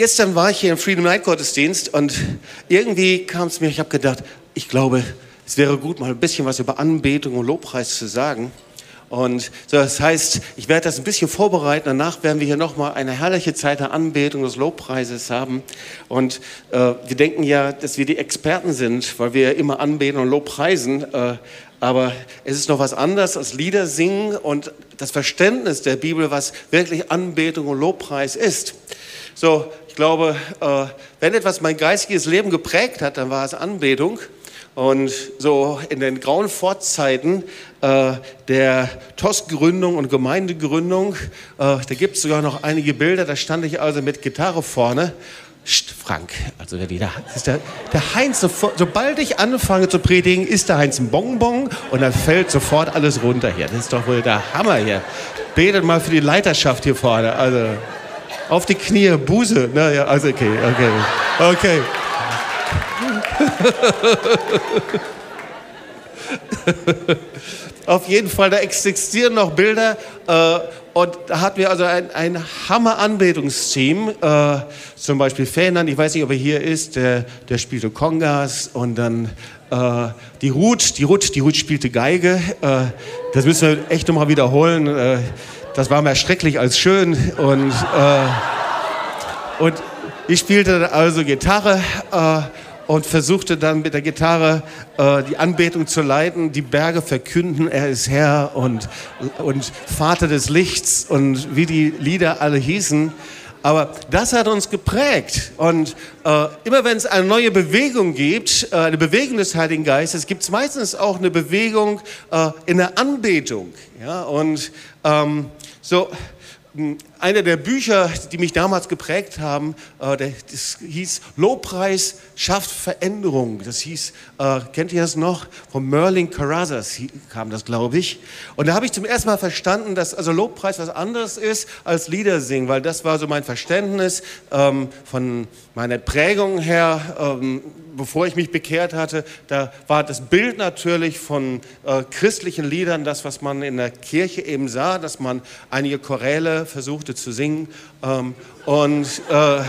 gestern war ich hier im Freedom Night Gottesdienst und irgendwie kam es mir, ich habe gedacht, ich glaube, es wäre gut, mal ein bisschen was über Anbetung und Lobpreis zu sagen. Und so, das heißt, ich werde das ein bisschen vorbereiten. Danach werden wir hier nochmal eine herrliche Zeit der Anbetung des Lobpreises haben. Und äh, wir denken ja, dass wir die Experten sind, weil wir immer anbeten und Lobpreisen. Äh, aber es ist noch was anderes als Lieder singen und das Verständnis der Bibel, was wirklich Anbetung und Lobpreis ist. So, glaube, äh, wenn etwas mein geistiges Leben geprägt hat, dann war es Anbetung. Und so in den grauen Vorzeiten äh, der TOS-Gründung und Gemeindegründung, äh, da gibt es sogar noch einige Bilder, da stand ich also mit Gitarre vorne. Psst, Frank, also der, der, der, der Heinz, sobald ich anfange zu predigen, ist der Heinz ein Bonbon und dann fällt sofort alles runter hier. Das ist doch wohl der Hammer hier. Betet mal für die Leiterschaft hier vorne. Also auf die Knie, Buße. Na ja, also okay, okay, okay. Auf jeden Fall, da existieren noch Bilder. Äh, und da hatten wir also ein, ein Hammer-Anbetungsteam. Äh, zum Beispiel Ferdinand, ich weiß nicht, ob er hier ist, der, der spielte Kongas. Und dann äh, die Ruth, die Ruth, die Ruth spielte Geige. Äh, das müssen wir echt nochmal wiederholen. Äh, das war mehr schrecklich als schön. Und, äh, und ich spielte also Gitarre und versuchte dann mit der Gitarre äh, die Anbetung zu leiten, die Berge verkünden, er ist Herr und, und Vater des Lichts und wie die Lieder alle hießen. Aber das hat uns geprägt. Und äh, immer wenn es eine neue Bewegung gibt, äh, eine Bewegung des Heiligen Geistes, gibt es meistens auch eine Bewegung äh, in der Anbetung. Ja? Und ähm, so einer der Bücher, die mich damals geprägt haben, äh, das hieß Lobpreis schafft Veränderung. Das hieß, äh, kennt ihr das noch? Von Merlin Carazas kam das, glaube ich. Und da habe ich zum ersten Mal verstanden, dass also Lobpreis was anderes ist als Lieder singen, weil das war so mein Verständnis ähm, von meiner Prägung her, ähm, bevor ich mich bekehrt hatte. Da war das Bild natürlich von äh, christlichen Liedern, das, was man in der Kirche eben sah, dass man einige Choräle versuchte zu singen ähm, und, äh,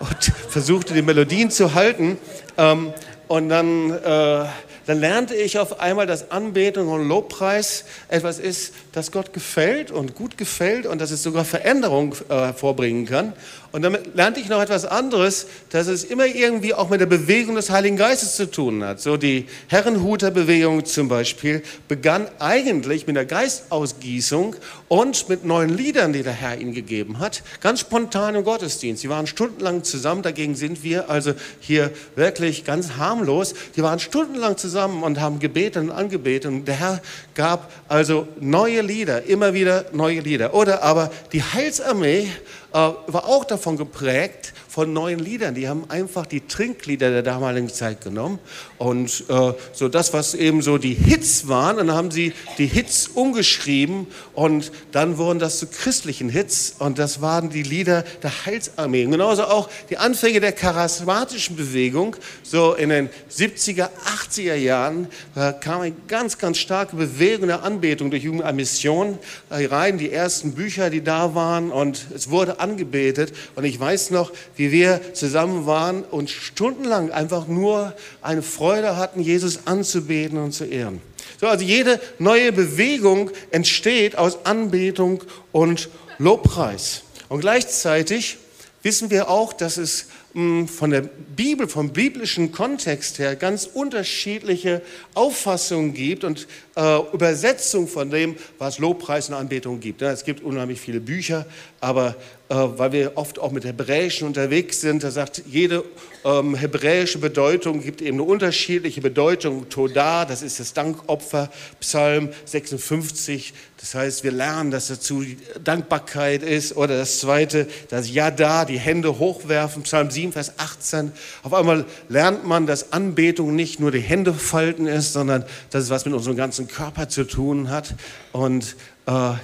und, versuchte die Melodien zu halten. Ähm, und dann, äh, dann lernte ich auf einmal, dass Anbetung und Lobpreis etwas ist, das Gott gefällt und gut gefällt und dass es sogar Veränderung äh, vorbringen kann. Und damit lernte ich noch etwas anderes, dass es immer irgendwie auch mit der Bewegung des Heiligen Geistes zu tun hat. So die Herrenhuter-Bewegung zum Beispiel begann eigentlich mit der Geistausgießung und mit neuen Liedern, die der Herr ihnen gegeben hat. Ganz spontan im Gottesdienst. Sie waren stundenlang zusammen, dagegen sind wir also hier wirklich ganz harmlos. Die waren stundenlang zusammen und haben gebetet und angebetet. Und der Herr gab also neue Lieder, immer wieder neue Lieder. Oder aber die Heilsarmee war auch davon geprägt, von neuen Liedern. Die haben einfach die Trinklieder der damaligen Zeit genommen und äh, so das, was eben so die Hits waren, dann haben sie die Hits umgeschrieben und dann wurden das zu christlichen Hits und das waren die Lieder der Heilsarmee. Und genauso auch die Anfänge der charismatischen Bewegung, so in den 70er, 80er Jahren äh, kam eine ganz, ganz starke Bewegung der Anbetung durch Jugend Mission rein, die ersten Bücher, die da waren und es wurde angebetet und ich weiß noch, wie wir zusammen waren und stundenlang einfach nur eine Freude hatten, Jesus anzubeten und zu ehren. So, also jede neue Bewegung entsteht aus Anbetung und Lobpreis. Und gleichzeitig wissen wir auch, dass es hm, von der Bibel, vom biblischen Kontext her ganz unterschiedliche Auffassungen gibt und äh, Übersetzung von dem, was Lobpreis und Anbetung gibt. Ja, es gibt unheimlich viele Bücher, aber weil wir oft auch mit Hebräischen unterwegs sind. Da sagt jede ähm, hebräische Bedeutung gibt eben eine unterschiedliche Bedeutung. Toda, das ist das Dankopfer, Psalm 56. Das heißt, wir lernen, dass dazu Dankbarkeit ist. Oder das zweite, das Yada, die Hände hochwerfen, Psalm 7, Vers 18. Auf einmal lernt man, dass Anbetung nicht nur die Hände falten ist, sondern dass es was mit unserem ganzen Körper zu tun hat. Und äh,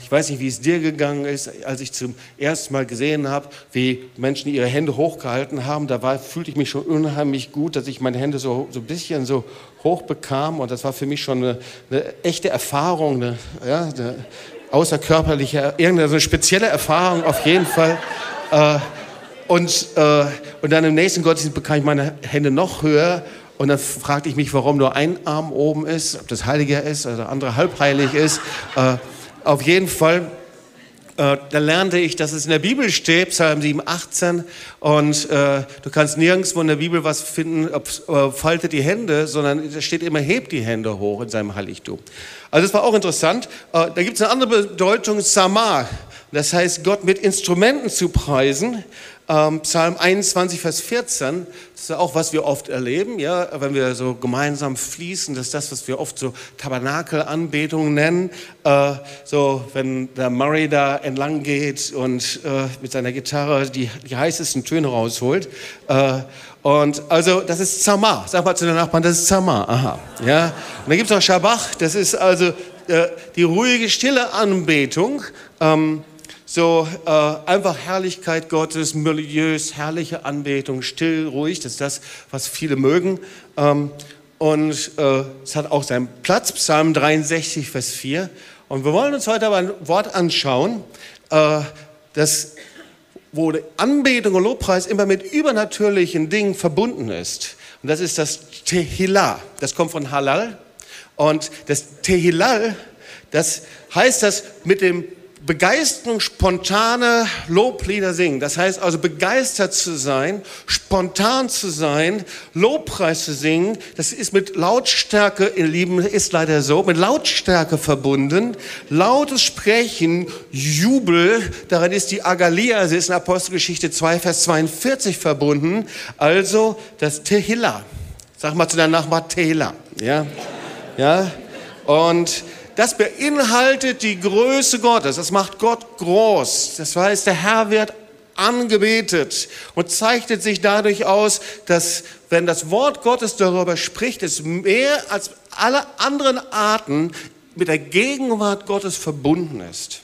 ich weiß nicht, wie es dir gegangen ist, als ich zum ersten Mal gesehen habe, wie Menschen ihre Hände hochgehalten haben. Da war, fühlte ich mich schon unheimlich gut, dass ich meine Hände so, so ein bisschen so hoch bekam. Und das war für mich schon eine, eine echte Erfahrung, eine, ja, eine außerkörperliche, irgendeine spezielle Erfahrung auf jeden Fall. Äh, und, äh, und dann im nächsten Gottesdienst bekam ich meine Hände noch höher und dann fragte ich mich, warum nur ein Arm oben ist, ob das heiliger ist oder der andere halbheilig ist. Auf jeden Fall äh, da lernte ich, dass es in der Bibel steht, Psalm 7, 18, und äh, du kannst nirgendwo in der Bibel was finden, ob, äh, faltet die Hände, sondern da steht immer, hebt die Hände hoch in seinem Heiligtum. Also das war auch interessant. Äh, da gibt es eine andere Bedeutung, Samar. Das heißt, Gott mit Instrumenten zu preisen. Ähm, Psalm 21, Vers 14, das ist ja auch, was wir oft erleben, ja, wenn wir so gemeinsam fließen, das ist das, was wir oft so Tabernakelanbetung nennen. Äh, so, wenn der Murray da entlang geht und äh, mit seiner Gitarre die, die heißesten Töne rausholt. Äh, und also, das ist Zamar. Sag mal zu den Nachbarn, das ist Zamar. Aha. Ja. Und dann gibt es noch Shabach, das ist also äh, die ruhige, stille Anbetung. Ähm, so äh, einfach Herrlichkeit Gottes, Milieus, herrliche Anbetung, still, ruhig, das ist das, was viele mögen. Ähm, und äh, es hat auch seinen Platz, Psalm 63, Vers 4. Und wir wollen uns heute aber ein Wort anschauen, äh, das, wo Anbetung und Lobpreis immer mit übernatürlichen Dingen verbunden ist. Und das ist das Tehillah. Das kommt von Halal. Und das Tehillah, das heißt das mit dem Begeisterung, spontane Loblieder singen. Das heißt also begeistert zu sein, spontan zu sein, Lobpreis zu singen. Das ist mit Lautstärke, ihr Lieben, ist leider so, mit Lautstärke verbunden. Lautes Sprechen, Jubel, daran ist die Agalia, sie ist in Apostelgeschichte 2, Vers 42 verbunden. Also das Tehillah. Sag mal zu deinem Nachbar Tehillah. Ja? Ja? Und das beinhaltet die Größe Gottes. Das macht Gott groß. Das heißt, der Herr wird angebetet und zeichnet sich dadurch aus, dass wenn das Wort Gottes darüber spricht, es mehr als alle anderen Arten mit der Gegenwart Gottes verbunden ist.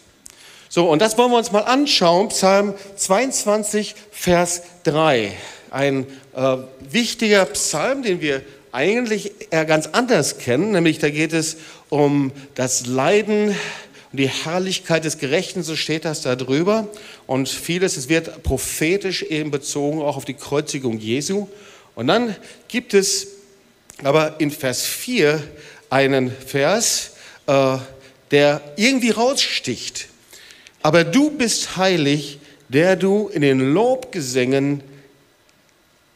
So, und das wollen wir uns mal anschauen. Psalm 22, Vers 3. Ein äh, wichtiger Psalm, den wir eigentlich eher ganz anders kennen, nämlich da geht es um das Leiden und die Herrlichkeit des Gerechten, so steht das da drüber. Und vieles, es wird prophetisch eben bezogen auch auf die Kreuzigung Jesu. Und dann gibt es aber in Vers 4 einen Vers, äh, der irgendwie raussticht. Aber du bist heilig, der du in den Lobgesängen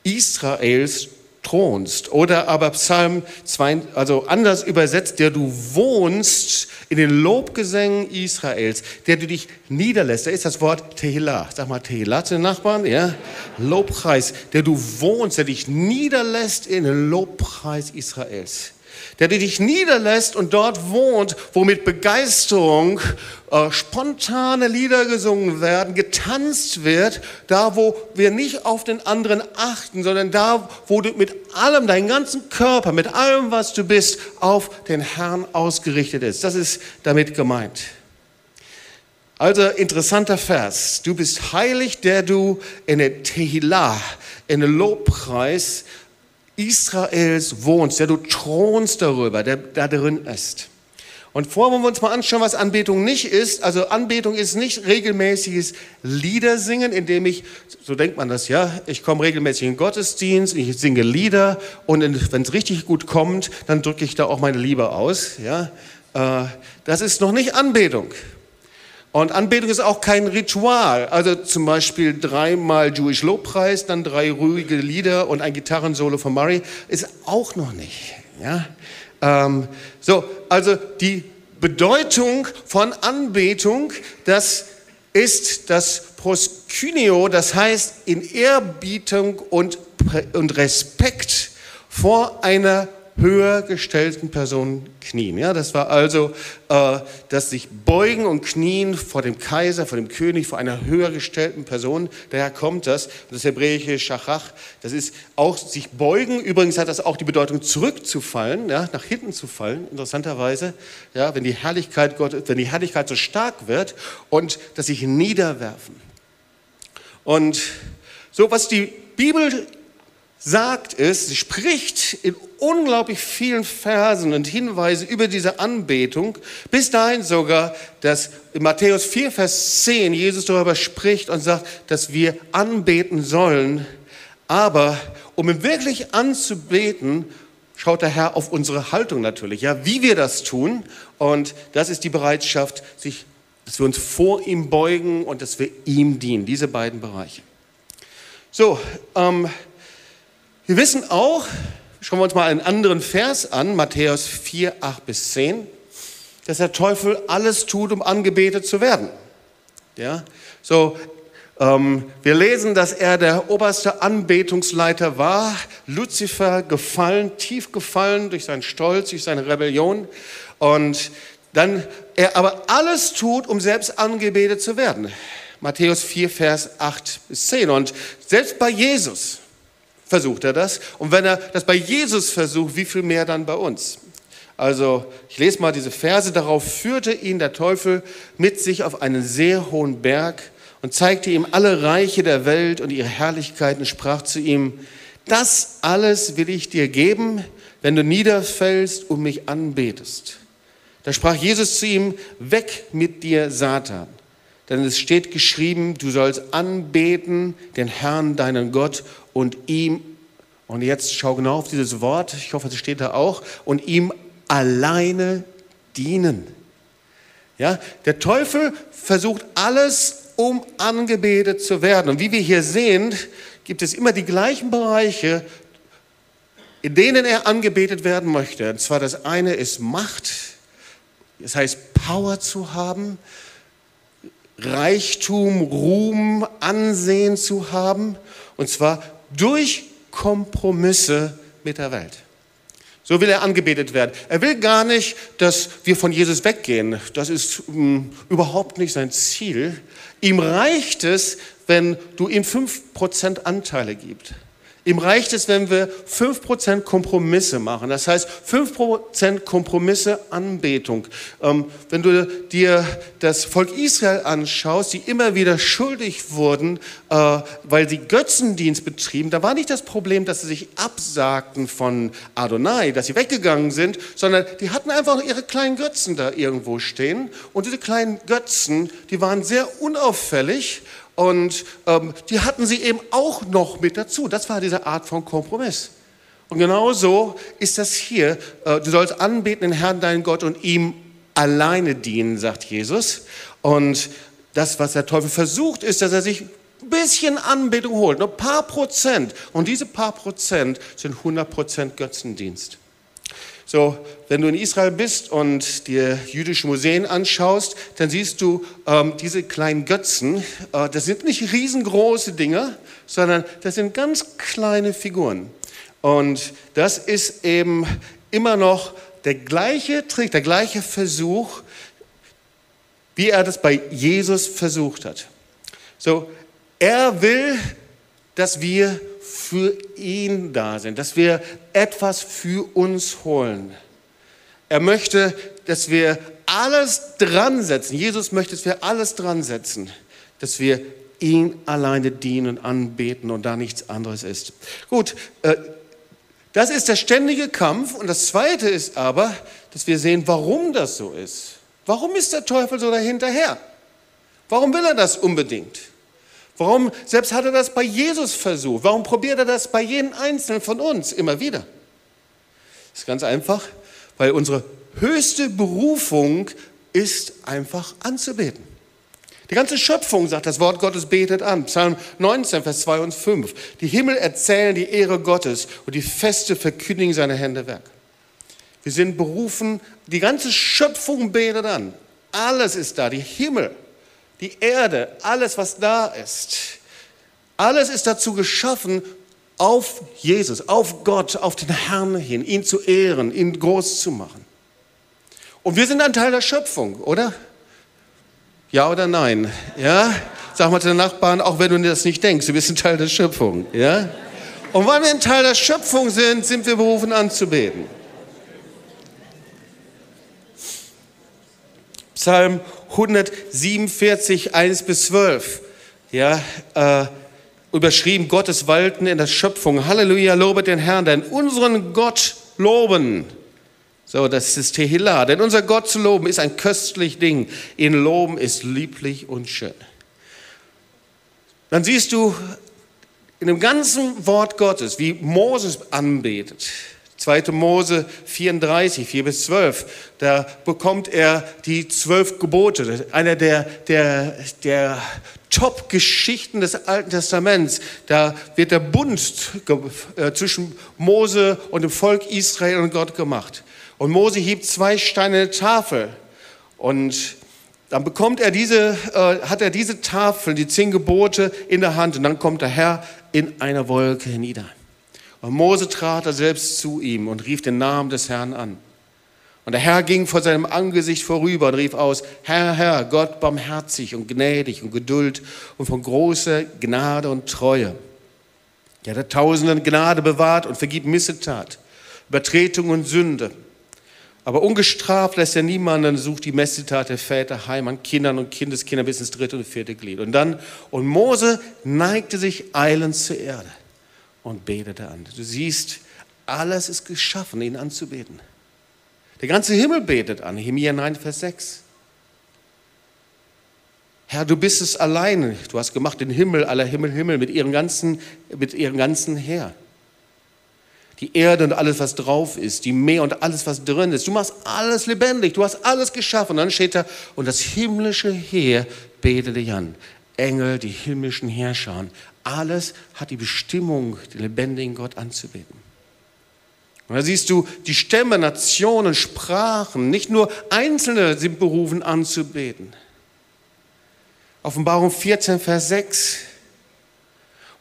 Israels thronst. Oder aber Psalm 2, also anders übersetzt, der du wohnst in den Lobgesängen Israels, der du dich niederlässt. Da ist das Wort Tehillah. Sag mal Tehillah zu den Nachbarn, ja? Lobpreis, der du wohnst, der dich niederlässt in den Lobpreis Israels der dich niederlässt und dort wohnt, wo mit Begeisterung äh, spontane Lieder gesungen werden, getanzt wird, da wo wir nicht auf den anderen achten, sondern da, wo du mit allem, deinen ganzen Körper, mit allem, was du bist, auf den Herrn ausgerichtet ist. Das ist damit gemeint. Also interessanter Vers. Du bist heilig, der du in der Tehillah, in der Lobpreis Israels wohnst, der du thronst darüber, der da drin ist. Und vorher wollen wir uns mal anschauen, was Anbetung nicht ist. Also Anbetung ist nicht regelmäßiges Liedersingen, indem ich, so denkt man das ja, ich komme regelmäßig in den Gottesdienst, ich singe Lieder und wenn es richtig gut kommt, dann drücke ich da auch meine Liebe aus. Ja, äh, das ist noch nicht Anbetung. Und Anbetung ist auch kein Ritual. Also zum Beispiel dreimal Jewish Lobpreis, dann drei ruhige Lieder und ein Gitarrensolo von Murray ist auch noch nicht. Ja? Ähm, so, also die Bedeutung von Anbetung, das ist das Proskynio, das heißt in Ehrbietung und, und Respekt vor einer höher gestellten Personen knien. Ja, das war also äh, das sich beugen und knien vor dem Kaiser, vor dem König, vor einer höher gestellten Person. Daher kommt das. Das hebräische Schachach, das ist auch sich beugen. Übrigens hat das auch die Bedeutung zurückzufallen, ja, nach hinten zu fallen, interessanterweise. Ja, wenn die Herrlichkeit Gottes, wenn die Herrlichkeit so stark wird und das sich niederwerfen. Und so was die Bibel sagt es, sie spricht in unglaublich vielen Versen und Hinweisen über diese Anbetung, bis dahin sogar, dass in Matthäus 4, Vers 10 Jesus darüber spricht und sagt, dass wir anbeten sollen. Aber um ihn wirklich anzubeten, schaut der Herr auf unsere Haltung natürlich, ja, wie wir das tun. Und das ist die Bereitschaft, sich, dass wir uns vor ihm beugen und dass wir ihm dienen. Diese beiden Bereiche. So, ähm, wir wissen auch, schauen wir uns mal einen anderen Vers an, Matthäus 4, 8 bis 10, dass der Teufel alles tut, um angebetet zu werden. Ja, so, ähm, wir lesen, dass er der oberste Anbetungsleiter war, Luzifer gefallen, tief gefallen durch seinen Stolz, durch seine Rebellion und dann er aber alles tut, um selbst angebetet zu werden. Matthäus 4, Vers 8 bis 10. Und selbst bei Jesus, versucht er das. Und wenn er das bei Jesus versucht, wie viel mehr dann bei uns? Also, ich lese mal diese Verse. Darauf führte ihn der Teufel mit sich auf einen sehr hohen Berg und zeigte ihm alle Reiche der Welt und ihre Herrlichkeiten, sprach zu ihm, das alles will ich dir geben, wenn du niederfällst und mich anbetest. Da sprach Jesus zu ihm, weg mit dir, Satan. Denn es steht geschrieben, du sollst anbeten den Herrn, deinen Gott, und ihm, und jetzt schau genau auf dieses Wort, ich hoffe, es steht da auch, und ihm alleine dienen. Ja, der Teufel versucht alles, um angebetet zu werden. Und wie wir hier sehen, gibt es immer die gleichen Bereiche, in denen er angebetet werden möchte. Und zwar das eine ist Macht, das heißt Power zu haben, Reichtum, Ruhm, Ansehen zu haben. Und zwar durch Kompromisse mit der Welt. So will er angebetet werden. Er will gar nicht, dass wir von Jesus weggehen. Das ist ähm, überhaupt nicht sein Ziel. Ihm reicht es, wenn du ihm 5% Anteile gibst. Ihm reicht es, wenn wir 5% Kompromisse machen. Das heißt, 5% Kompromisse Anbetung. Ähm, wenn du dir das Volk Israel anschaust, die immer wieder schuldig wurden, äh, weil sie Götzendienst betrieben, da war nicht das Problem, dass sie sich absagten von Adonai, dass sie weggegangen sind, sondern die hatten einfach ihre kleinen Götzen da irgendwo stehen. Und diese kleinen Götzen, die waren sehr unauffällig und ähm, die hatten sie eben auch noch mit dazu. Das war diese Art von Kompromiss. Und genauso ist das hier. Äh, du sollst anbeten den Herrn, deinen Gott, und ihm alleine dienen, sagt Jesus. Und das, was der Teufel versucht, ist, dass er sich ein bisschen Anbetung holt, nur ein paar Prozent. Und diese paar Prozent sind 100 Prozent Götzendienst. So, wenn du in Israel bist und dir jüdische Museen anschaust, dann siehst du ähm, diese kleinen Götzen. Äh, das sind nicht riesengroße Dinge, sondern das sind ganz kleine Figuren. Und das ist eben immer noch der gleiche Trick, der gleiche Versuch, wie er das bei Jesus versucht hat. So, er will, dass wir für ihn da sind, dass wir etwas für uns holen. Er möchte, dass wir alles dran setzen. Jesus möchte, dass wir alles dran setzen, dass wir ihn alleine dienen und anbeten und da nichts anderes ist. Gut, äh, das ist der ständige Kampf. Und das Zweite ist aber, dass wir sehen, warum das so ist. Warum ist der Teufel so dahinterher? Warum will er das unbedingt? Warum selbst hat er das bei Jesus versucht? Warum probiert er das bei jedem Einzelnen von uns immer wieder? Das ist ganz einfach, weil unsere höchste Berufung ist einfach anzubeten. Die ganze Schöpfung sagt, das Wort Gottes betet an. Psalm 19, Vers 2 und 5. Die Himmel erzählen die Ehre Gottes und die Feste verkündigen seine Hände Werk. Wir sind berufen, die ganze Schöpfung betet an. Alles ist da, die Himmel, die Erde, alles, was da ist, alles ist dazu geschaffen, auf Jesus, auf Gott, auf den Herrn hin, ihn zu ehren, ihn groß zu machen. Und wir sind ein Teil der Schöpfung, oder? Ja oder nein? Ja? Sag mal zu den Nachbarn, auch wenn du das nicht denkst, du bist ein Teil der Schöpfung. Ja? Und weil wir ein Teil der Schöpfung sind, sind wir berufen anzubeten. Psalm 147, 1 bis 12. Ja, äh, überschrieben Gottes Walten in der Schöpfung. Halleluja, lobe den Herrn, denn unseren Gott loben. So, das ist Tehillah. Denn unser Gott zu loben ist ein köstlich Ding. Ihn loben ist lieblich und schön. Dann siehst du in dem ganzen Wort Gottes, wie Moses anbetet. 2. Mose 34, 4 bis 12, da bekommt er die zwölf Gebote. Einer der, der, der Top-Geschichten des Alten Testaments. Da wird der Bund äh, zwischen Mose und dem Volk Israel und Gott gemacht. Und Mose hebt zwei steinerne Tafel. Und dann bekommt er diese, äh, hat er diese Tafel, die zehn Gebote in der Hand. Und dann kommt der Herr in einer Wolke nieder. Und Mose trat er selbst zu ihm und rief den Namen des Herrn an. Und der Herr ging vor seinem Angesicht vorüber und rief aus, Herr, Herr, Gott barmherzig und gnädig und Geduld und von großer Gnade und Treue. Der der Tausenden Gnade bewahrt und vergibt Missetat, Übertretung und Sünde. Aber ungestraft lässt er niemanden, sucht die Missetat der Väter heim an Kindern und Kindeskindern bis ins dritte und vierte Glied. Und dann, und Mose neigte sich eilends zur Erde und betete an. Du siehst, alles ist geschaffen, ihn anzubeten. Der ganze Himmel betet an, Nehemiah 9, Vers 6. Herr, du bist es alleine. Du hast gemacht den Himmel, aller Himmel, Himmel, mit ihrem ganzen, mit ihrem ganzen Heer. Die Erde und alles, was drauf ist, die Meer und alles, was drin ist. Du machst alles lebendig, du hast alles geschaffen. Und dann steht da, und das himmlische Heer betet dich an. Engel, die himmlischen Herrscher, alles hat die Bestimmung, den lebendigen Gott anzubeten. Und da siehst du, die Stämme, Nationen, Sprachen, nicht nur Einzelne sind berufen anzubeten. Offenbarung 14, Vers 6.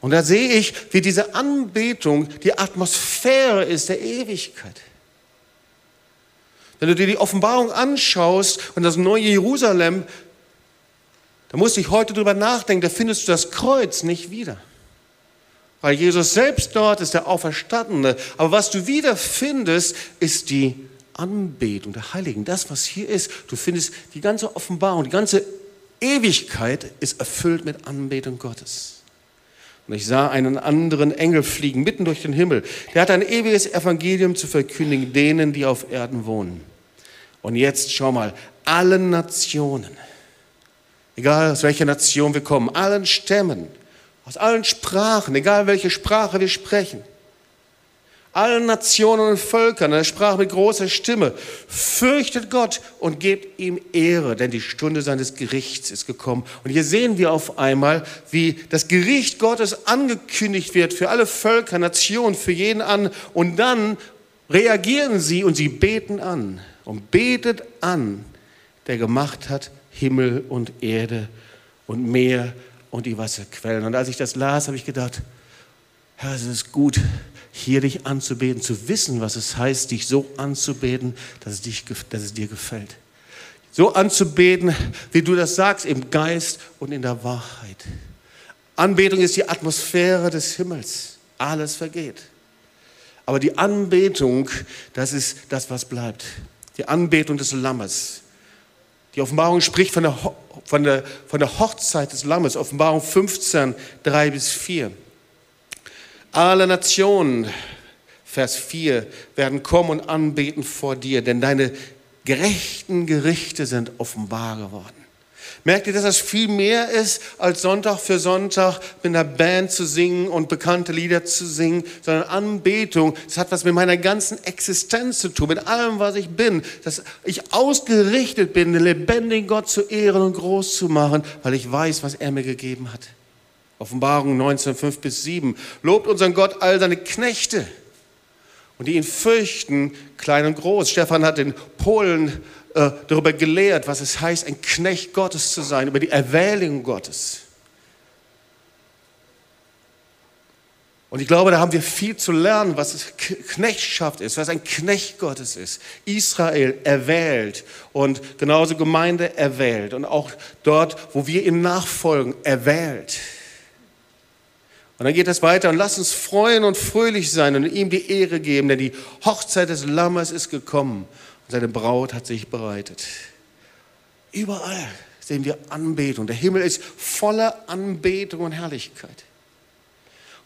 Und da sehe ich, wie diese Anbetung die Atmosphäre ist der Ewigkeit. Wenn du dir die Offenbarung anschaust und das neue Jerusalem, da musst du heute drüber nachdenken, da findest du das Kreuz nicht wieder. Weil Jesus selbst dort ist der Auferstandene. Aber was du wieder findest, ist die Anbetung der Heiligen. Das, was hier ist, du findest die ganze Offenbarung, die ganze Ewigkeit ist erfüllt mit Anbetung Gottes. Und ich sah einen anderen Engel fliegen mitten durch den Himmel. Der hat ein ewiges Evangelium zu verkündigen denen, die auf Erden wohnen. Und jetzt schau mal, allen Nationen, egal aus welcher Nation wir kommen, allen Stämmen, aus allen Sprachen, egal welche Sprache wir sprechen, allen Nationen und Völkern, er sprach mit großer Stimme, fürchtet Gott und gebt ihm Ehre, denn die Stunde seines Gerichts ist gekommen. Und hier sehen wir auf einmal, wie das Gericht Gottes angekündigt wird für alle Völker, Nationen, für jeden an. Und dann reagieren sie und sie beten an und betet an, der gemacht hat Himmel und Erde und Meer und die Wasserquellen. Und als ich das las, habe ich gedacht, Herr, es ist gut, hier dich anzubeten, zu wissen, was es heißt, dich so anzubeten, dass es, dich, dass es dir gefällt. So anzubeten, wie du das sagst, im Geist und in der Wahrheit. Anbetung ist die Atmosphäre des Himmels. Alles vergeht. Aber die Anbetung, das ist das, was bleibt. Die Anbetung des Lammes. Die Offenbarung spricht von der, von der, von der Hochzeit des Lammes. Offenbarung 15, 3 bis 4. Alle Nationen, Vers 4, werden kommen und anbeten vor dir, denn deine gerechten Gerichte sind offenbar geworden. Merkt ihr, dass das viel mehr ist, als Sonntag für Sonntag mit einer Band zu singen und bekannte Lieder zu singen, sondern Anbetung, das hat was mit meiner ganzen Existenz zu tun, mit allem, was ich bin, dass ich ausgerichtet bin, den lebendigen Gott zu ehren und groß zu machen, weil ich weiß, was er mir gegeben hat. Offenbarung 19, 5 bis 7. Lobt unseren Gott all seine Knechte und die ihn fürchten, klein und groß. Stefan hat den Polen äh, darüber gelehrt, was es heißt, ein Knecht Gottes zu sein, über die Erwählung Gottes. Und ich glaube, da haben wir viel zu lernen, was Knechtschaft ist, was ein Knecht Gottes ist. Israel erwählt und genauso Gemeinde erwählt und auch dort, wo wir ihm nachfolgen, erwählt. Und dann geht es weiter und lass uns freuen und fröhlich sein und ihm die Ehre geben, denn die Hochzeit des Lammes ist gekommen seine Braut hat sich bereitet. Überall sehen wir Anbetung. Der Himmel ist voller Anbetung und Herrlichkeit.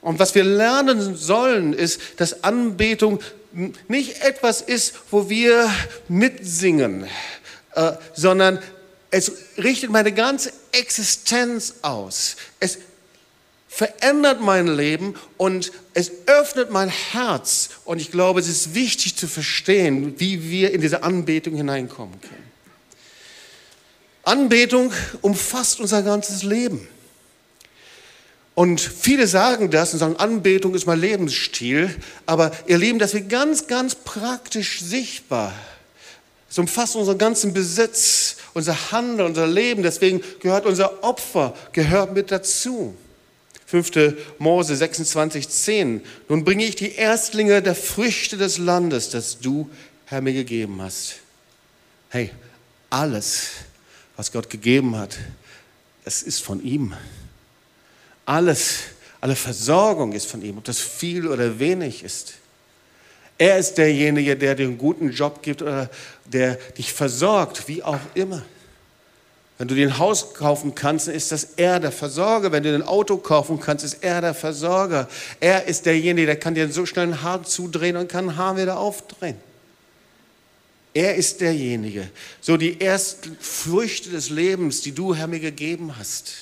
Und was wir lernen sollen, ist, dass Anbetung nicht etwas ist, wo wir mitsingen, äh, sondern es richtet meine ganze Existenz aus. Es verändert mein Leben und es öffnet mein Herz. Und ich glaube, es ist wichtig zu verstehen, wie wir in diese Anbetung hineinkommen können. Anbetung umfasst unser ganzes Leben. Und viele sagen das und sagen, Anbetung ist mein Lebensstil. Aber ihr Lieben, das wird ganz, ganz praktisch sichtbar. Es umfasst unseren ganzen Besitz, unser Handeln, unser Leben. Deswegen gehört unser Opfer, gehört mit dazu. 5. Mose 26, 10. Nun bringe ich die Erstlinge der Früchte des Landes, das du, Herr, mir gegeben hast. Hey, alles, was Gott gegeben hat, es ist von ihm. Alles, alle Versorgung ist von ihm, ob das viel oder wenig ist. Er ist derjenige, der dir einen guten Job gibt oder der dich versorgt, wie auch immer. Wenn du dir ein Haus kaufen kannst, ist das er der Versorger. Wenn du ein Auto kaufen kannst, ist er der Versorger. Er ist derjenige, der kann dir so schnell ein Haar zudrehen und kann ein Haar wieder aufdrehen. Er ist derjenige. So die ersten Früchte des Lebens, die du, Herr, mir gegeben hast.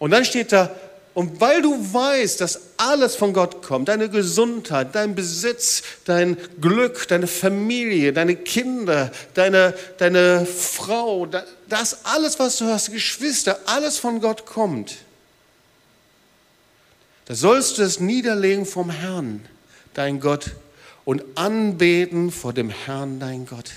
Und dann steht da, und weil du weißt, dass alles von Gott kommt, deine Gesundheit, dein Besitz, dein Glück, deine Familie, deine Kinder, deine, deine Frau, das alles, was du hast, Geschwister, alles von Gott kommt, da sollst du es niederlegen vom Herrn, dein Gott, und anbeten vor dem Herrn, dein Gott.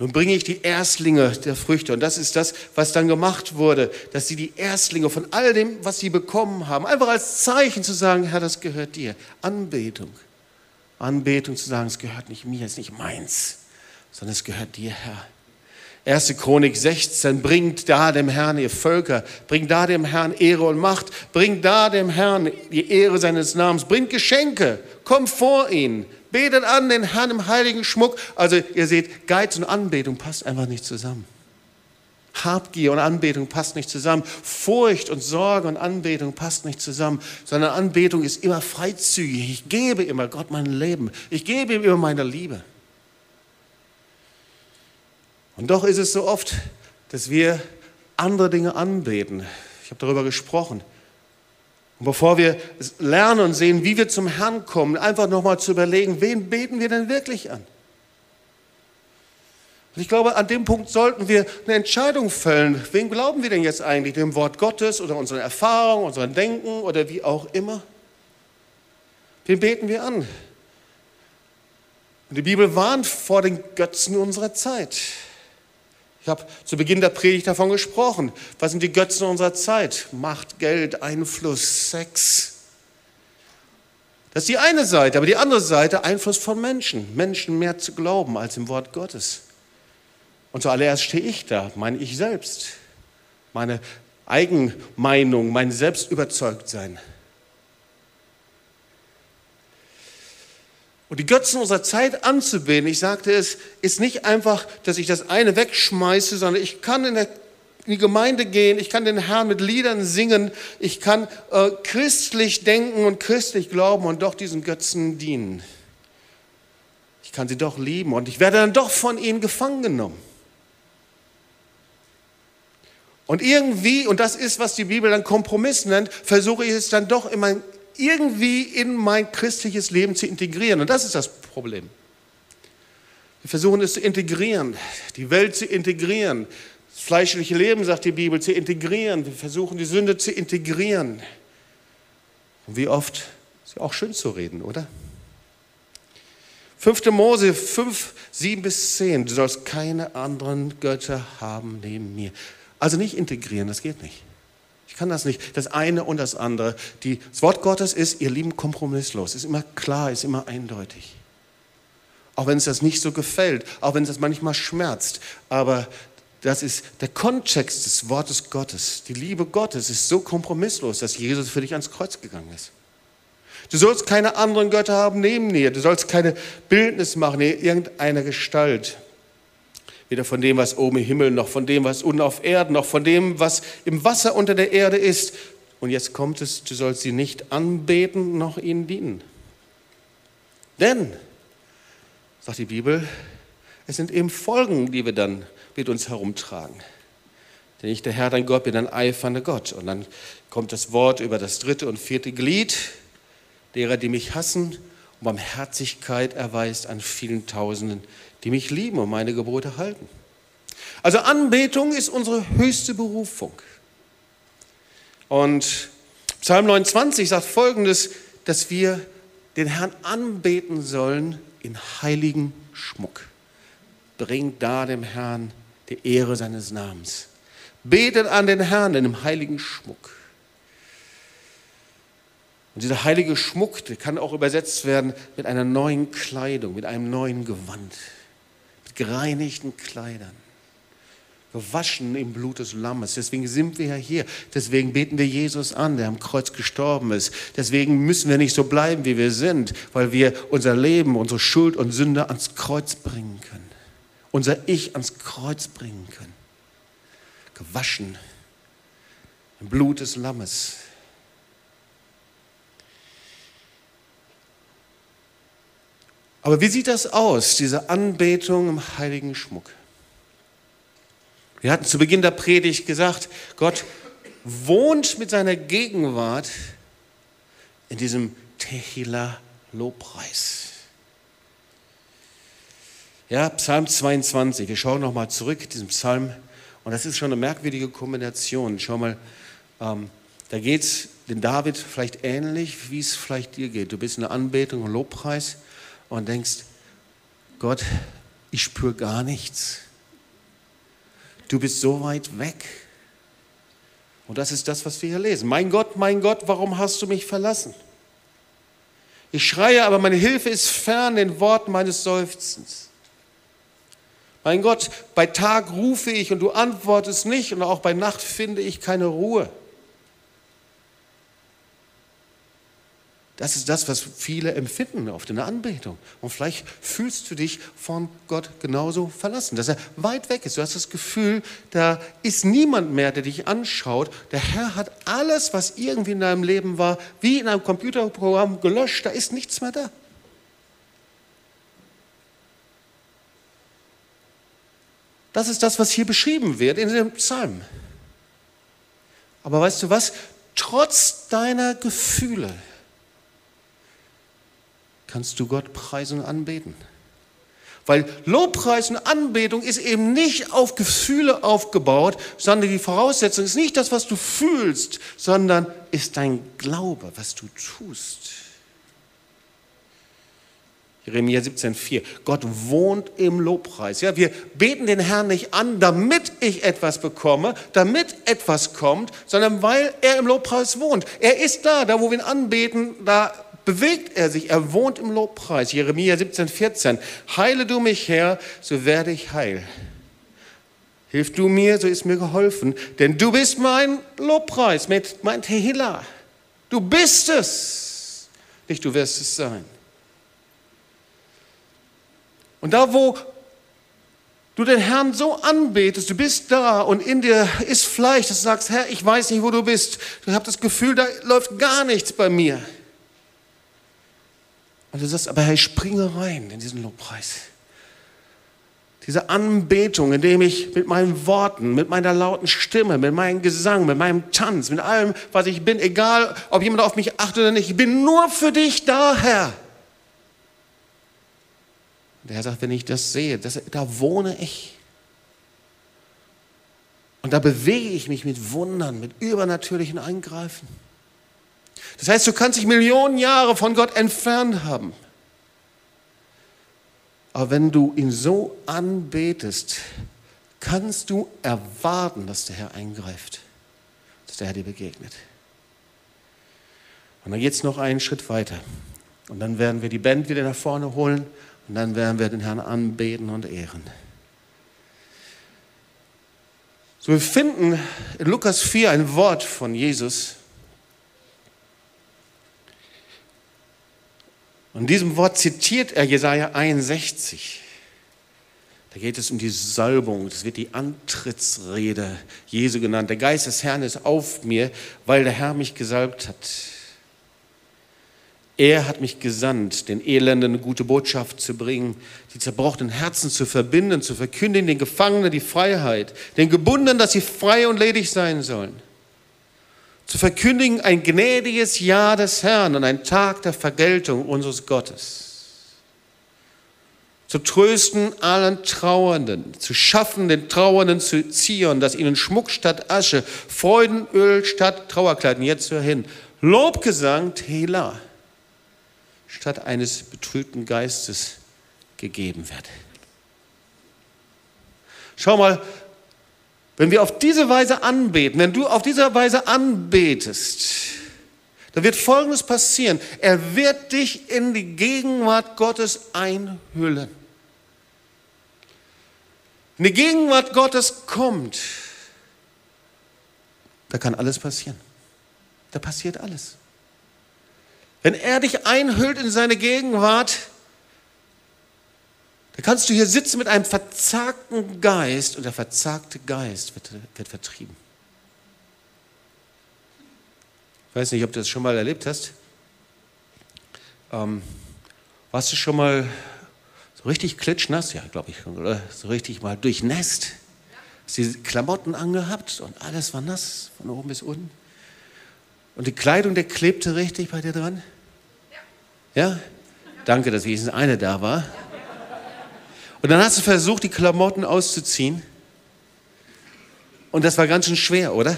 Nun bringe ich die Erstlinge der Früchte. Und das ist das, was dann gemacht wurde, dass sie die Erstlinge von all dem, was sie bekommen haben, einfach als Zeichen zu sagen, Herr, das gehört dir. Anbetung. Anbetung zu sagen, es gehört nicht mir, es ist nicht meins, sondern es gehört dir, Herr. 1. Chronik 16, bringt da dem Herrn ihr Völker, bringt da dem Herrn Ehre und Macht, bringt da dem Herrn die Ehre seines Namens, bringt Geschenke, kommt vor ihn, Betet an den Herrn im heiligen Schmuck. Also ihr seht, Geiz und Anbetung passt einfach nicht zusammen. Habgier und Anbetung passt nicht zusammen. Furcht und Sorge und Anbetung passt nicht zusammen, sondern Anbetung ist immer freizügig. Ich gebe immer Gott mein Leben. Ich gebe ihm immer meine Liebe. Und doch ist es so oft, dass wir andere Dinge anbeten. Ich habe darüber gesprochen. Und bevor wir lernen und sehen, wie wir zum Herrn kommen, einfach nochmal zu überlegen, wen beten wir denn wirklich an? Und ich glaube, an dem Punkt sollten wir eine Entscheidung fällen. Wen glauben wir denn jetzt eigentlich? Dem Wort Gottes oder unseren Erfahrungen, unserem Denken oder wie auch immer? Wen beten wir an? Und die Bibel warnt vor den Götzen unserer Zeit. Ich habe zu Beginn der Predigt davon gesprochen. Was sind die Götzen unserer Zeit? Macht, Geld, Einfluss, Sex. Das ist die eine Seite, aber die andere Seite Einfluss von Menschen. Menschen mehr zu glauben als im Wort Gottes. Und zuallererst stehe ich da, meine ich selbst, meine Eigenmeinung, mein Selbstüberzeugtsein. Und die Götzen unserer Zeit anzubeten, ich sagte es, ist nicht einfach, dass ich das eine wegschmeiße, sondern ich kann in, der, in die Gemeinde gehen, ich kann den Herrn mit Liedern singen, ich kann äh, christlich denken und christlich glauben und doch diesen Götzen dienen. Ich kann sie doch lieben und ich werde dann doch von ihnen gefangen genommen. Und irgendwie, und das ist, was die Bibel dann Kompromiss nennt, versuche ich es dann doch in mein irgendwie in mein christliches Leben zu integrieren. Und das ist das Problem. Wir versuchen es zu integrieren, die Welt zu integrieren, das fleischliche Leben, sagt die Bibel, zu integrieren. Wir versuchen die Sünde zu integrieren. Und wie oft ist ja auch schön zu reden, oder? 5. Mose 5, 7 bis 10. Du sollst keine anderen Götter haben neben mir. Also nicht integrieren, das geht nicht kann das nicht. Das eine und das andere. Die, das Wort Gottes ist, ihr Lieben, kompromisslos. Ist immer klar, ist immer eindeutig. Auch wenn es das nicht so gefällt, auch wenn es das manchmal schmerzt. Aber das ist der Kontext des Wortes Gottes. Die Liebe Gottes ist so kompromisslos, dass Jesus für dich ans Kreuz gegangen ist. Du sollst keine anderen Götter haben neben dir. Du sollst keine Bildnis machen in irgendeiner Gestalt. Weder von dem, was oben im Himmel, noch von dem, was unten auf Erden, noch von dem, was im Wasser unter der Erde ist. Und jetzt kommt es, du sollst sie nicht anbeten noch ihnen dienen. Denn, sagt die Bibel, es sind eben Folgen, die wir dann mit uns herumtragen. Denn ich, der Herr, dein Gott, bin ein eifernder Gott. Und dann kommt das Wort über das dritte und vierte Glied, derer, die mich hassen und Barmherzigkeit erweist an vielen Tausenden, die mich lieben und meine Gebote halten. Also Anbetung ist unsere höchste Berufung. Und Psalm 29 sagt folgendes, dass wir den Herrn anbeten sollen in heiligen Schmuck. Bringt da dem Herrn die Ehre seines Namens. Betet an den Herrn in dem heiligen Schmuck. Und dieser heilige Schmuck, der kann auch übersetzt werden mit einer neuen Kleidung, mit einem neuen Gewand, gereinigten Kleidern, gewaschen im Blut des Lammes. Deswegen sind wir ja hier. Deswegen beten wir Jesus an, der am Kreuz gestorben ist. Deswegen müssen wir nicht so bleiben, wie wir sind, weil wir unser Leben, unsere Schuld und Sünde ans Kreuz bringen können. Unser Ich ans Kreuz bringen können. Gewaschen im Blut des Lammes. Aber wie sieht das aus, diese Anbetung im heiligen Schmuck? Wir hatten zu Beginn der Predigt gesagt, Gott wohnt mit seiner Gegenwart in diesem Tehila-Lobpreis. Ja, Psalm 22, wir schauen nochmal zurück, diesen Psalm, und das ist schon eine merkwürdige Kombination. Schau mal, ähm, da geht es den David vielleicht ähnlich, wie es vielleicht dir geht. Du bist in der Anbetung und Lobpreis und denkst, Gott, ich spüre gar nichts. Du bist so weit weg. Und das ist das, was wir hier lesen. Mein Gott, mein Gott, warum hast du mich verlassen? Ich schreie, aber meine Hilfe ist fern den Worten meines Seufzens. Mein Gott, bei Tag rufe ich und du antwortest nicht und auch bei Nacht finde ich keine Ruhe. Das ist das, was viele empfinden auf der Anbetung. Und vielleicht fühlst du dich von Gott genauso verlassen, dass er weit weg ist. Du hast das Gefühl, da ist niemand mehr, der dich anschaut. Der Herr hat alles, was irgendwie in deinem Leben war, wie in einem Computerprogramm gelöscht. Da ist nichts mehr da. Das ist das, was hier beschrieben wird in dem Psalm. Aber weißt du was? Trotz deiner Gefühle, kannst du Gott preisen und anbeten. Weil Lobpreis und Anbetung ist eben nicht auf Gefühle aufgebaut, sondern die Voraussetzung ist nicht das, was du fühlst, sondern ist dein Glaube, was du tust. Jeremia 17,4. Gott wohnt im Lobpreis. Ja, wir beten den Herrn nicht an, damit ich etwas bekomme, damit etwas kommt, sondern weil er im Lobpreis wohnt. Er ist da, da wo wir ihn anbeten, da bewegt er sich, er wohnt im Lobpreis. Jeremia 17, 14. Heile du mich, Herr, so werde ich heil. Hilf du mir, so ist mir geholfen, denn du bist mein Lobpreis, mein Tehillah. Du bist es, nicht du wirst es sein. Und da, wo du den Herrn so anbetest, du bist da und in dir ist Fleisch, dass du sagst, Herr, ich weiß nicht, wo du bist. Ich habe das Gefühl, da läuft gar nichts bei mir. Und du sagst, aber Herr, ich springe rein in diesen Lobpreis. Diese Anbetung, indem ich mit meinen Worten, mit meiner lauten Stimme, mit meinem Gesang, mit meinem Tanz, mit allem, was ich bin, egal ob jemand auf mich achtet oder nicht, ich bin nur für dich da, Herr. Der Herr sagt, wenn ich das sehe, das, da wohne ich. Und da bewege ich mich mit Wundern, mit übernatürlichen Eingreifen. Das heißt, du kannst dich Millionen Jahre von Gott entfernt haben. Aber wenn du ihn so anbetest, kannst du erwarten, dass der Herr eingreift, dass der Herr dir begegnet. Und dann geht es noch einen Schritt weiter. Und dann werden wir die Band wieder nach vorne holen und dann werden wir den Herrn anbeten und ehren. So, wir finden in Lukas 4 ein Wort von Jesus, Und in diesem Wort zitiert er Jesaja 61. Da geht es um die Salbung. Das wird die Antrittsrede Jesu genannt. Der Geist des Herrn ist auf mir, weil der Herr mich gesalbt hat. Er hat mich gesandt, den Elenden eine gute Botschaft zu bringen, die zerbrochenen Herzen zu verbinden, zu verkündigen, den Gefangenen die Freiheit, den Gebundenen, dass sie frei und ledig sein sollen. Zu verkündigen ein gnädiges Jahr des Herrn und ein Tag der Vergeltung unseres Gottes. Zu trösten allen Trauernden, zu schaffen, den Trauernden zu zieren, dass ihnen Schmuck statt Asche, Freudenöl statt Trauerkleiden, jetzt hör hin, Lobgesang, Tela, statt eines betrübten Geistes gegeben wird. Schau mal, wenn wir auf diese Weise anbeten, wenn du auf diese Weise anbetest, dann wird Folgendes passieren. Er wird dich in die Gegenwart Gottes einhüllen. Wenn die Gegenwart Gottes kommt, da kann alles passieren. Da passiert alles. Wenn er dich einhüllt in seine Gegenwart, da kannst du hier sitzen mit einem verzagten Geist und der verzagte Geist wird, wird vertrieben. Ich weiß nicht, ob du das schon mal erlebt hast. Ähm, warst du schon mal so richtig klitschnass, ja, glaube ich, oder so richtig mal durchnässt. Hast die Klamotten angehabt und alles war nass, von oben bis unten. Und die Kleidung, der klebte richtig bei dir dran? Ja? ja? Danke, dass wenigstens eine da war. Und dann hast du versucht, die Klamotten auszuziehen. Und das war ganz schön schwer, oder?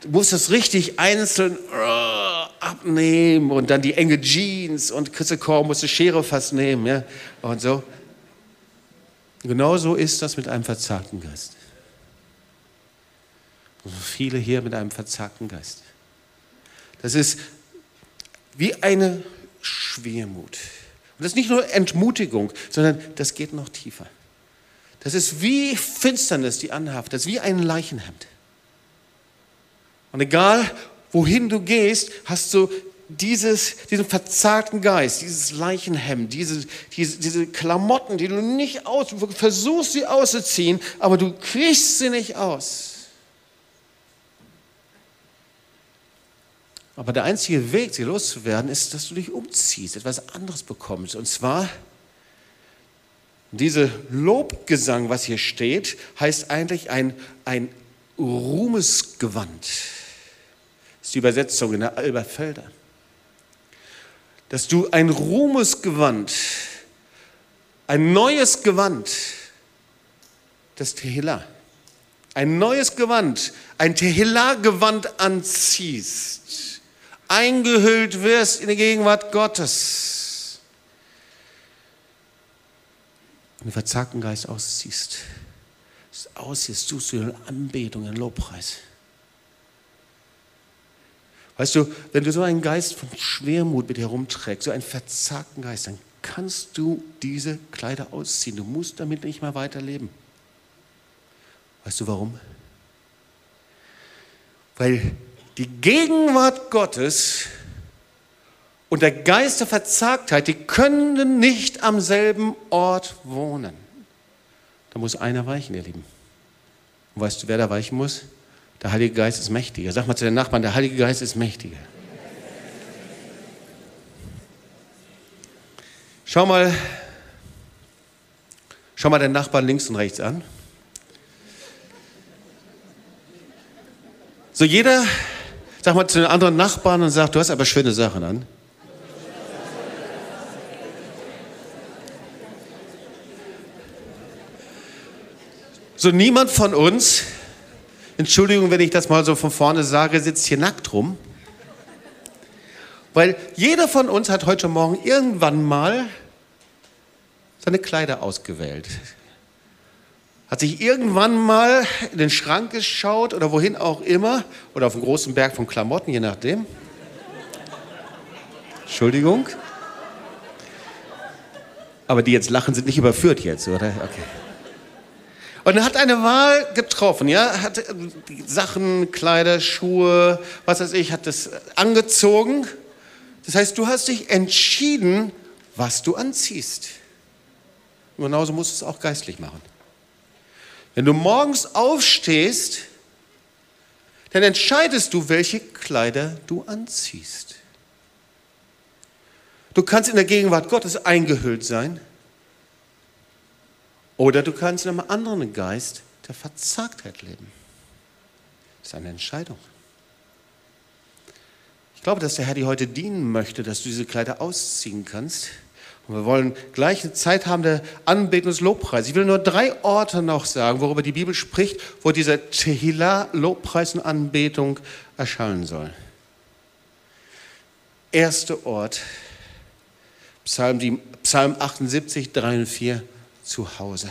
Du musstest richtig einzeln abnehmen und dann die enge Jeans und Chrisse Korn musste Schere fast nehmen ja, und so. Genau so ist das mit einem verzagten Geist. Und viele hier mit einem verzagten Geist. Das ist wie eine Schwermut. Und das ist nicht nur Entmutigung, sondern das geht noch tiefer. Das ist wie Finsternis, die anhaftet. Das ist wie ein Leichenhemd. Und egal, wohin du gehst, hast du dieses, diesen verzagten Geist, dieses Leichenhemd, diese, diese, diese Klamotten, die du nicht aus, versuchst sie auszuziehen, aber du kriegst sie nicht aus. Aber der einzige Weg, sie loszuwerden, ist, dass du dich umziehst, etwas anderes bekommst. Und zwar, diese Lobgesang, was hier steht, heißt eigentlich ein, ein Ruhmesgewand ist die Übersetzung in der Alberfelder. Dass du ein Ruhmesgewand, ein neues Gewand, das Tehillah, ein neues Gewand, ein Tehillah-Gewand anziehst, eingehüllt wirst in die Gegenwart Gottes und den verzagten Geist ausziehst. Ausziehst, suchst du in Anbetung, in Lobpreis. Weißt du, wenn du so einen Geist von Schwermut mit herumträgst, so einen verzagten Geist, dann kannst du diese Kleider ausziehen. Du musst damit nicht mehr weiterleben. Weißt du warum? Weil die Gegenwart Gottes und der Geist der Verzagtheit, die können nicht am selben Ort wohnen. Da muss einer weichen, ihr Lieben. Und weißt du, wer da weichen muss? Der Heilige Geist ist mächtiger. Sag mal zu den Nachbarn, der Heilige Geist ist mächtiger. Schau mal, schau mal den Nachbarn links und rechts an. So jeder, sag mal zu den anderen Nachbarn und sagt, du hast aber schöne Sachen an. So niemand von uns Entschuldigung, wenn ich das mal so von vorne sage, sitzt hier nackt rum. Weil jeder von uns hat heute Morgen irgendwann mal seine Kleider ausgewählt. Hat sich irgendwann mal in den Schrank geschaut oder wohin auch immer oder auf einen großen Berg von Klamotten, je nachdem. Entschuldigung. Aber die jetzt lachen, sind nicht überführt jetzt, oder? Okay. Und er hat eine Wahl getroffen, ja, hat Sachen, Kleider, Schuhe, was weiß ich, hat das angezogen. Das heißt, du hast dich entschieden, was du anziehst. Und genauso musst du es auch geistlich machen. Wenn du morgens aufstehst, dann entscheidest du, welche Kleider du anziehst. Du kannst in der Gegenwart Gottes eingehüllt sein oder du kannst in einem anderen Geist der Verzagtheit leben. Das ist eine Entscheidung. Ich glaube, dass der Herr dir heute dienen möchte, dass du diese Kleider ausziehen kannst. Und wir wollen gleich eine Zeit haben der Anbetung des Lobpreises. Ich will nur drei Orte noch sagen, worüber die Bibel spricht, wo dieser Tehillah, Lobpreis und Anbetung erschallen soll. Erster Ort, Psalm, Psalm 78, 3 und 4, zu Hause.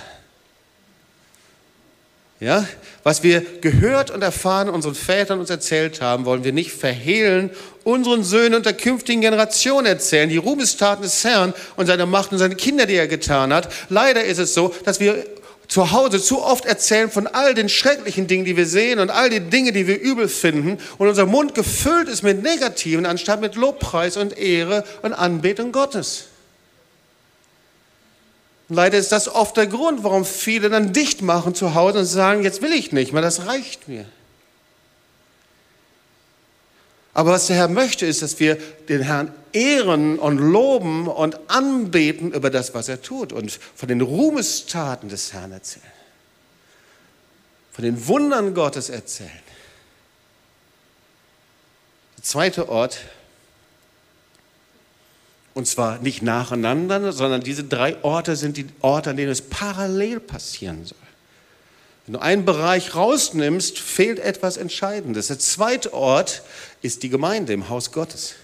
Ja, was wir gehört und erfahren, unseren Vätern uns erzählt haben, wollen wir nicht verhehlen, unseren Söhnen und der künftigen Generation erzählen, die Ruhmestaten des Herrn und seine Macht und seine Kinder, die er getan hat. Leider ist es so, dass wir zu Hause zu oft erzählen von all den schrecklichen Dingen, die wir sehen und all den Dingen, die wir übel finden und unser Mund gefüllt ist mit Negativen, anstatt mit Lobpreis und Ehre und Anbetung Gottes. Leider ist das oft der Grund, warum viele dann dicht machen zu Hause und sagen, jetzt will ich nicht mehr, das reicht mir. Aber was der Herr möchte, ist, dass wir den Herrn ehren und loben und anbeten über das, was er tut und von den Ruhmestaten des Herrn erzählen. Von den Wundern Gottes erzählen. Der zweite Ort, und zwar nicht nacheinander, sondern diese drei Orte sind die Orte, an denen es parallel passieren soll. Wenn du einen Bereich rausnimmst, fehlt etwas Entscheidendes. Der zweite Ort ist die Gemeinde im Haus Gottes.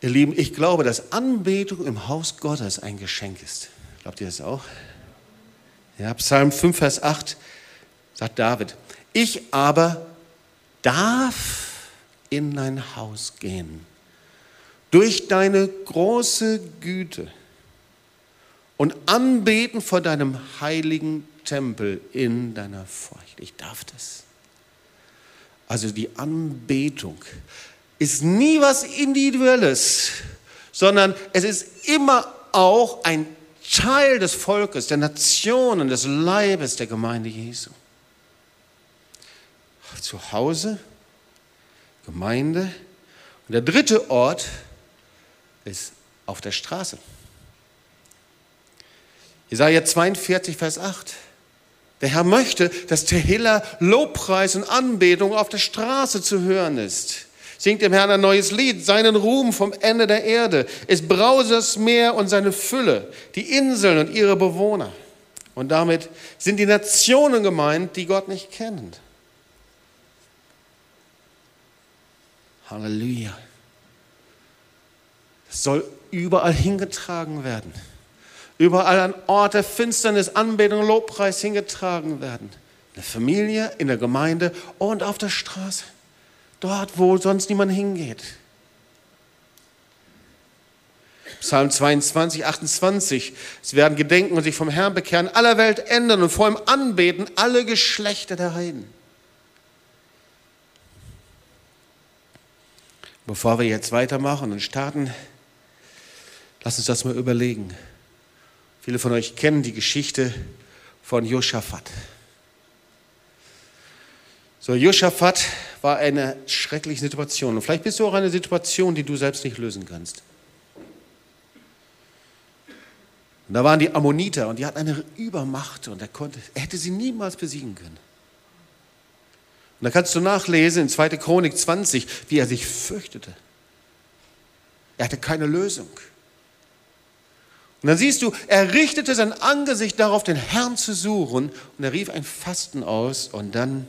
Ihr Lieben, ich glaube, dass Anbetung im Haus Gottes ein Geschenk ist. Glaubt ihr das auch? Ja, Psalm 5, Vers 8 sagt David, ich aber darf in dein Haus gehen durch deine große Güte und anbeten vor deinem heiligen Tempel in deiner Furcht. Ich darf das. Also die Anbetung ist nie was Individuelles, sondern es ist immer auch ein Teil des Volkes, der Nationen, des Leibes der Gemeinde Jesu. Zu Hause, Gemeinde. Und der dritte Ort auf der Straße. Jesaja 42, Vers 8. Der Herr möchte, dass Tehillah Lobpreis und Anbetung auf der Straße zu hören ist. Singt dem Herrn ein neues Lied, seinen Ruhm vom Ende der Erde. Es brause das Meer und seine Fülle, die Inseln und ihre Bewohner. Und damit sind die Nationen gemeint, die Gott nicht kennen. Halleluja soll überall hingetragen werden. Überall an Ort der Finsternis, Anbetung Lobpreis hingetragen werden. In der Familie, in der Gemeinde und auf der Straße. Dort, wo sonst niemand hingeht. Psalm 22, 28. Es werden gedenken und sich vom Herrn bekehren, aller Welt ändern und vor ihm anbeten alle Geschlechter der Heiden. Bevor wir jetzt weitermachen und starten, Lass uns das mal überlegen. Viele von euch kennen die Geschichte von Josaphat. So, Josaphat war eine schreckliche Situation. Und vielleicht bist du auch in einer Situation, die du selbst nicht lösen kannst. Und da waren die Ammoniter und die hatten eine Übermacht und er, konnte, er hätte sie niemals besiegen können. Und da kannst du nachlesen in 2. Chronik 20, wie er sich fürchtete. Er hatte keine Lösung. Und dann siehst du, er richtete sein Angesicht darauf, den Herrn zu suchen. Und er rief ein Fasten aus. Und dann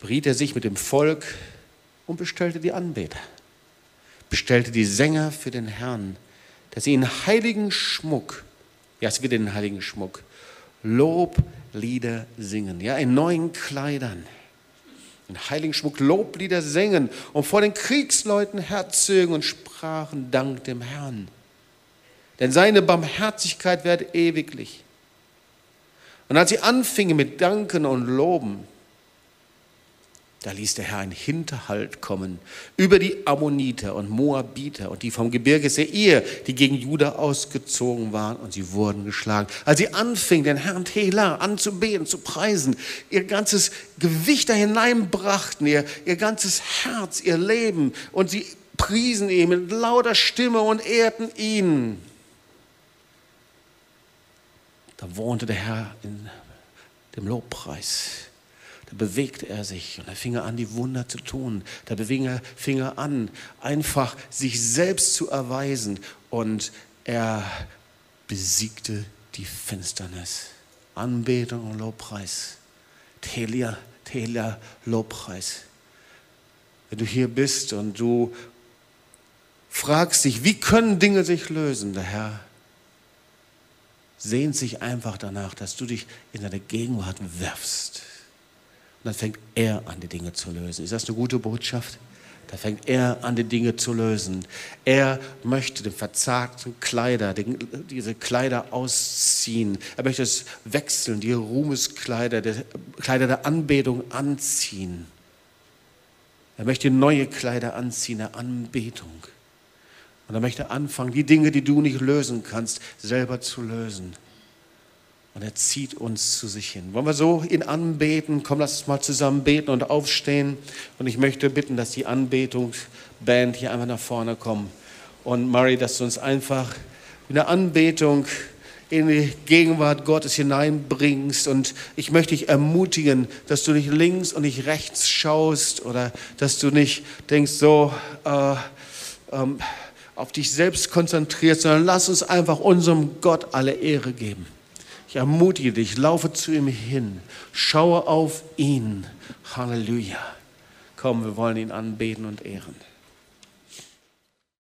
beriet er sich mit dem Volk und bestellte die Anbeter, bestellte die Sänger für den Herrn, dass sie in heiligen Schmuck, ja, es wird in heiligen Schmuck, Loblieder singen, ja, in neuen Kleidern in heiligen Schmuck Loblieder singen und vor den Kriegsleuten herzögen und sprachen Dank dem Herrn. Denn seine Barmherzigkeit währt ewiglich. Und als sie anfingen mit Danken und Loben, Da ließ der Herr einen Hinterhalt kommen über die Ammoniter und Moabiter und die vom Gebirge Seir, die gegen Juda ausgezogen waren und sie wurden geschlagen. Als sie anfingen, den Herrn Tela anzubeten, zu preisen, ihr ganzes Gewicht da hineinbrachten, ihr, ihr ganzes Herz, ihr Leben und sie priesen ihn mit lauter Stimme und ehrten ihn. Da wohnte der Herr in dem Lobpreis bewegte er sich und er fing an, die Wunder zu tun. Da fing er an, einfach sich selbst zu erweisen und er besiegte die Finsternis. Anbetung und Lobpreis. Telia, Telia, Lobpreis. Wenn du hier bist und du fragst dich, wie können Dinge sich lösen, der Herr sehnt sich einfach danach, dass du dich in seine Gegenwart wirfst und dann fängt er an, die Dinge zu lösen. Ist das eine gute Botschaft? Da fängt er an, die Dinge zu lösen. Er möchte den verzagten Kleider, den, diese Kleider ausziehen. Er möchte es wechseln, die Ruhmeskleider, die Kleider der Anbetung anziehen. Er möchte neue Kleider anziehen, der Anbetung. Und er möchte anfangen, die Dinge, die du nicht lösen kannst, selber zu lösen. Und er zieht uns zu sich hin. Wollen wir so ihn anbeten? Komm, lass uns mal zusammen beten und aufstehen. Und ich möchte bitten, dass die Anbetungsband hier einfach nach vorne kommt. Und Murray, dass du uns einfach in der Anbetung in die Gegenwart Gottes hineinbringst. Und ich möchte dich ermutigen, dass du nicht links und nicht rechts schaust oder dass du nicht denkst, so äh, ähm, auf dich selbst konzentrierst, sondern lass uns einfach unserem Gott alle Ehre geben. Ich ermutige dich, laufe zu ihm hin, schaue auf ihn. Halleluja. Komm, wir wollen ihn anbeten und ehren.